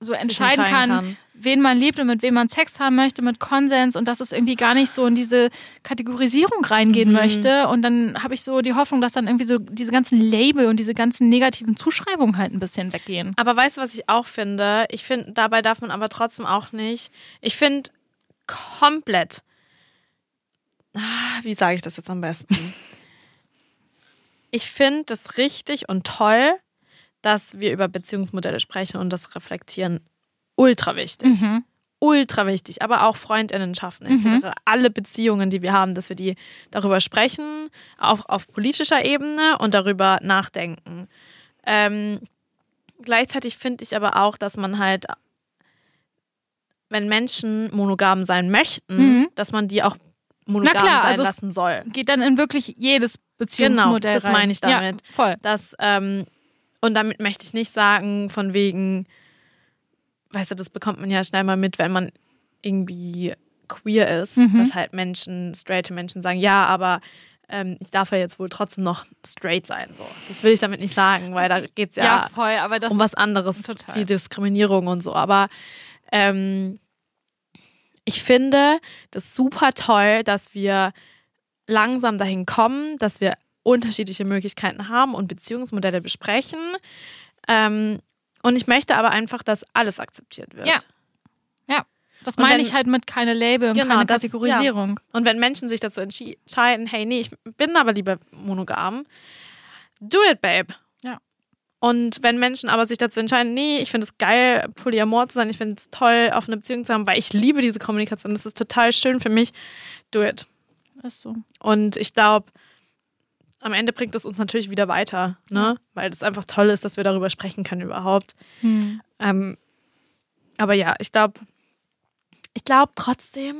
[SPEAKER 1] so entscheiden,
[SPEAKER 2] entscheiden
[SPEAKER 1] kann,
[SPEAKER 2] kann.
[SPEAKER 1] wen man liebt und mit wem man Sex haben möchte, mit Konsens und dass es irgendwie gar nicht so in diese Kategorisierung reingehen möchte. Und dann habe ich so die Hoffnung, dass dann irgendwie so diese ganzen Label und diese ganzen negativen Zuschreibungen halt ein bisschen weggehen.
[SPEAKER 2] Aber weißt du, was ich auch finde? Ich finde, dabei darf man aber trotzdem auch nicht. Ich finde komplett. Ah, Wie sage ich das jetzt am besten? Ich finde das richtig und toll, dass wir über Beziehungsmodelle sprechen und das reflektieren. Ultra wichtig.
[SPEAKER 1] Mhm.
[SPEAKER 2] Ultra wichtig. Aber auch Freundinnenschaften etc. Alle Beziehungen, die wir haben, dass wir die darüber sprechen, auch auf politischer Ebene und darüber nachdenken. Ähm, gleichzeitig finde ich aber auch, dass man halt, wenn Menschen monogam sein möchten,
[SPEAKER 1] Mhm.
[SPEAKER 2] dass man die auch monogam
[SPEAKER 1] klar,
[SPEAKER 2] sein
[SPEAKER 1] also es-
[SPEAKER 2] lassen soll.
[SPEAKER 1] Geht dann in wirklich jedes Beziehungsmodell
[SPEAKER 2] Genau, das
[SPEAKER 1] rein.
[SPEAKER 2] meine ich damit.
[SPEAKER 1] Ja, voll.
[SPEAKER 2] Das, ähm, und damit möchte ich nicht sagen, von wegen, weißt du, das bekommt man ja schnell mal mit, wenn man irgendwie queer ist,
[SPEAKER 1] Mhm.
[SPEAKER 2] dass halt Menschen, straighte Menschen sagen, ja, aber ähm, ich darf ja jetzt wohl trotzdem noch straight sein. So. Das will ich damit nicht sagen, weil da geht es ja,
[SPEAKER 1] Ja, voll,
[SPEAKER 2] um was anderes,
[SPEAKER 1] total.
[SPEAKER 2] wie Diskriminierung und so. Aber ähm, ich finde das super toll, dass wir langsam dahin kommen, dass wir unterschiedliche Möglichkeiten haben und Beziehungsmodelle besprechen. Ähm, und ich möchte aber einfach, dass alles akzeptiert wird.
[SPEAKER 1] Ja. Das
[SPEAKER 2] Und
[SPEAKER 1] meine
[SPEAKER 2] wenn-
[SPEAKER 1] ich halt mit keine Label und
[SPEAKER 2] Genau,
[SPEAKER 1] keine
[SPEAKER 2] das-
[SPEAKER 1] Kategorisierung.
[SPEAKER 2] Und wenn Menschen sich dazu entscheiden, hey, nee, ich bin aber lieber monogam, do it, babe.
[SPEAKER 1] Ja.
[SPEAKER 2] Und wenn Menschen aber sich dazu entscheiden, nee, ich finde es geil, polyamor zu sein, ich finde es toll, auf eine Beziehung zu haben, weil ich liebe diese Kommunikation, das ist total schön für mich, do it.
[SPEAKER 1] Ist so.
[SPEAKER 2] Und ich glaube, am Ende bringt es uns natürlich wieder weiter, ne? Weil es einfach toll ist, dass wir darüber sprechen können überhaupt.
[SPEAKER 1] Hm.
[SPEAKER 2] Ähm, aber ja, ich glaube, ich glaube trotzdem,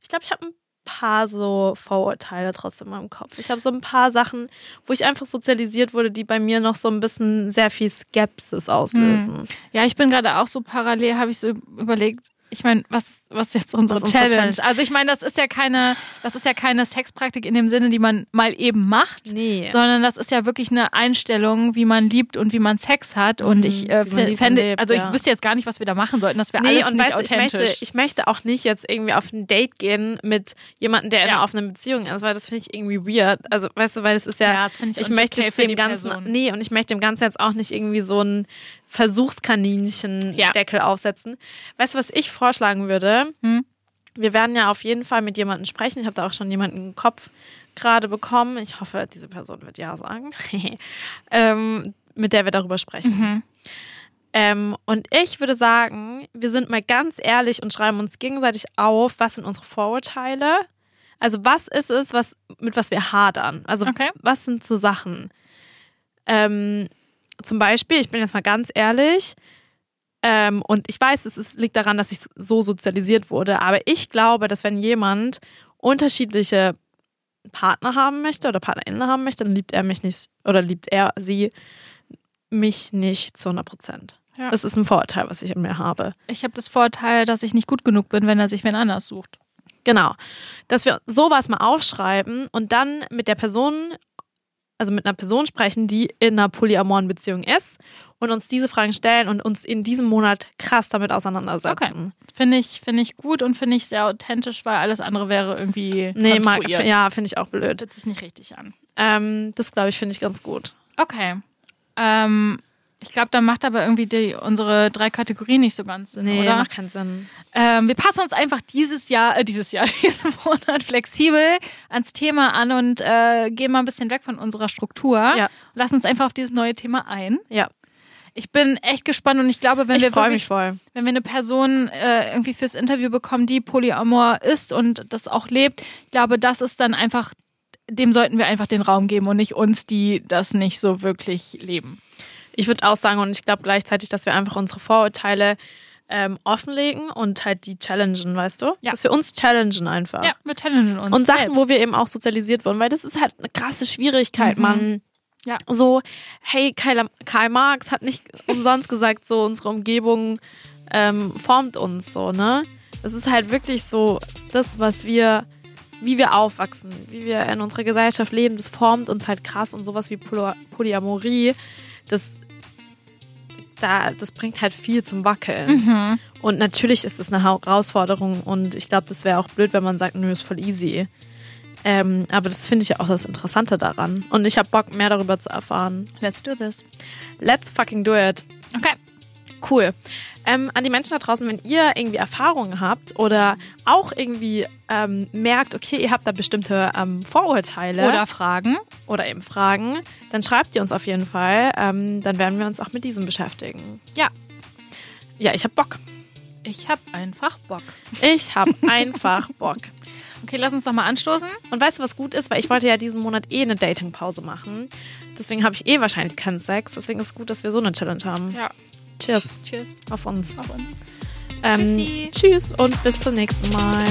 [SPEAKER 2] ich glaube, ich habe ein paar so Vorurteile trotzdem in meinem Kopf. Ich habe so ein paar Sachen, wo ich einfach sozialisiert wurde, die bei mir noch so ein bisschen sehr viel Skepsis auslösen.
[SPEAKER 1] Ja, ich bin gerade auch so parallel, habe ich so überlegt, ich meine, was, was ist jetzt unsere,
[SPEAKER 2] unsere
[SPEAKER 1] Challenge?
[SPEAKER 2] Challenge?
[SPEAKER 1] Also ich meine, das ist ja keine, das ist ja keine Sexpraktik in dem Sinne, die man mal eben macht.
[SPEAKER 2] Nee.
[SPEAKER 1] Sondern das ist ja wirklich eine Einstellung, wie man liebt und wie man Sex hat. Und ich äh,
[SPEAKER 2] Mhm.
[SPEAKER 1] fände,
[SPEAKER 2] lebt,
[SPEAKER 1] also ich
[SPEAKER 2] ja.
[SPEAKER 1] wüsste jetzt gar nicht, was wir da machen sollten. Das wäre
[SPEAKER 2] Nee,
[SPEAKER 1] alles
[SPEAKER 2] und
[SPEAKER 1] nicht
[SPEAKER 2] weißt du, ich
[SPEAKER 1] authentisch.
[SPEAKER 2] möchte, ich möchte auch nicht jetzt irgendwie auf ein Date gehen mit jemandem, der in
[SPEAKER 1] Ja.
[SPEAKER 2] einer offenen Beziehung ist, weil das finde ich irgendwie weird. Also, weißt du, weil es ist ja,
[SPEAKER 1] Ja, das ich
[SPEAKER 2] ich möchte
[SPEAKER 1] okay
[SPEAKER 2] dem Ganzen,
[SPEAKER 1] Person.
[SPEAKER 2] nee, und ich möchte dem Ganzen jetzt auch nicht irgendwie so ein Versuchskaninchen-Deckel aufsetzen. Weißt du, was ich vorschlagen würde?
[SPEAKER 1] Hm?
[SPEAKER 2] Wir werden ja auf jeden Fall mit jemandem sprechen. Ich habe da auch schon jemanden im Kopf gerade bekommen. Ich hoffe, diese Person wird ja sagen. ähm, mit der wir darüber sprechen.
[SPEAKER 1] Mhm.
[SPEAKER 2] Ähm, und ich würde sagen, wir sind mal ganz ehrlich und schreiben uns gegenseitig auf, was sind unsere Vorurteile? Also was ist es, was, mit was wir hadern? Also
[SPEAKER 1] Okay.
[SPEAKER 2] was sind so Sachen? Ähm, zum Beispiel, ich bin jetzt mal ganz ehrlich, ähm, und ich weiß, es ist, liegt daran, dass ich so sozialisiert wurde, aber ich glaube, dass wenn jemand unterschiedliche Partner haben möchte oder PartnerInnen haben möchte, dann liebt er mich nicht oder liebt er sie mich nicht zu 100 Prozent.
[SPEAKER 1] Ja.
[SPEAKER 2] Das ist ein Vorurteil, was ich in mir habe.
[SPEAKER 1] Ich habe das Vorteil, dass ich nicht gut genug bin, wenn er sich wen anders sucht.
[SPEAKER 2] Genau. Dass wir sowas mal aufschreiben und dann mit der Person, also mit einer Person sprechen, die in einer polyamoren Beziehung ist und uns diese Fragen stellen und uns in diesem Monat krass damit auseinandersetzen.
[SPEAKER 1] Finde ich, finde ich gut und finde ich sehr authentisch, weil alles andere wäre irgendwie
[SPEAKER 2] Nee, mag, ja, finde ich auch blöd.
[SPEAKER 1] Hört sich nicht richtig an.
[SPEAKER 2] Ähm, das glaube ich, finde ich ganz gut.
[SPEAKER 1] Okay. Ähm, ich glaube, dann macht aber irgendwie die, unsere drei Kategorien nicht so ganz Sinn,
[SPEAKER 2] Nee,
[SPEAKER 1] oder?
[SPEAKER 2] macht keinen Sinn.
[SPEAKER 1] Ähm, wir passen uns einfach dieses Jahr, äh, dieses Jahr, diesen Monat flexibel ans Thema an und äh, gehen mal ein bisschen weg von unserer Struktur.
[SPEAKER 2] Ja.
[SPEAKER 1] Lass uns einfach auf dieses neue Thema ein.
[SPEAKER 2] Ja,
[SPEAKER 1] Ich bin echt gespannt und ich glaube, wenn
[SPEAKER 2] ich
[SPEAKER 1] wir wirklich wenn wir eine Person äh, irgendwie fürs Interview bekommen, die Polyamor ist und das auch lebt, ich glaube, das ist dann einfach, dem sollten wir einfach den Raum geben und nicht uns, die das nicht so wirklich leben.
[SPEAKER 2] Ich würde auch sagen, und ich glaube gleichzeitig, dass wir einfach unsere Vorurteile ähm, offenlegen und halt die challengen, weißt du?
[SPEAKER 1] Ja.
[SPEAKER 2] Dass wir uns challengen einfach.
[SPEAKER 1] Ja, wir challengen uns.
[SPEAKER 2] Und Sachen,
[SPEAKER 1] selbst.
[SPEAKER 2] wo wir eben auch sozialisiert wurden, weil das ist halt eine krasse Schwierigkeit,
[SPEAKER 1] Mhm.
[SPEAKER 2] man.
[SPEAKER 1] Ja.
[SPEAKER 2] So, hey, Karl, Karl Marx hat nicht umsonst gesagt, so unsere Umgebung ähm, formt uns so, ne? Es ist halt wirklich so, das, was wir, wie wir aufwachsen, wie wir in unserer Gesellschaft leben, das formt uns halt krass und sowas wie Poly Polyamorie, das, da, das bringt halt viel zum Wackeln.
[SPEAKER 1] Mhm.
[SPEAKER 2] Und natürlich ist es eine Herausforderung und ich glaube, das wäre auch blöd, wenn man sagt, nö, ist voll easy. Ähm, aber das finde ich ja auch das Interessante daran. Und ich habe Bock, mehr darüber zu erfahren.
[SPEAKER 1] Let's do this.
[SPEAKER 2] Let's fucking do it.
[SPEAKER 1] Okay.
[SPEAKER 2] Cool. Ähm, an die Menschen da draußen, wenn ihr irgendwie Erfahrungen habt oder auch irgendwie ähm, merkt, okay, ihr habt da bestimmte ähm, Vorurteile
[SPEAKER 1] Oder Fragen.
[SPEAKER 2] oder eben Fragen, dann schreibt ihr uns auf jeden Fall. Ähm, dann werden wir uns auch mit diesem beschäftigen.
[SPEAKER 1] Ja.
[SPEAKER 2] Ja, ich hab Bock.
[SPEAKER 1] Ich habe einfach Bock.
[SPEAKER 2] Ich hab einfach Bock.
[SPEAKER 1] Okay, lass uns doch mal anstoßen.
[SPEAKER 2] Und weißt du, was gut ist? Weil ich wollte ja diesen Monat eh eine Datingpause machen. Deswegen habe ich eh wahrscheinlich keinen Sex. Deswegen ist es gut, dass wir so eine Challenge haben.
[SPEAKER 1] Ja.
[SPEAKER 2] Cheers
[SPEAKER 1] Cheers.
[SPEAKER 2] auf uns.
[SPEAKER 1] Auf uns.
[SPEAKER 2] Ähm,
[SPEAKER 1] Tschüssi.
[SPEAKER 2] tschüss und bis zum nächsten Mal.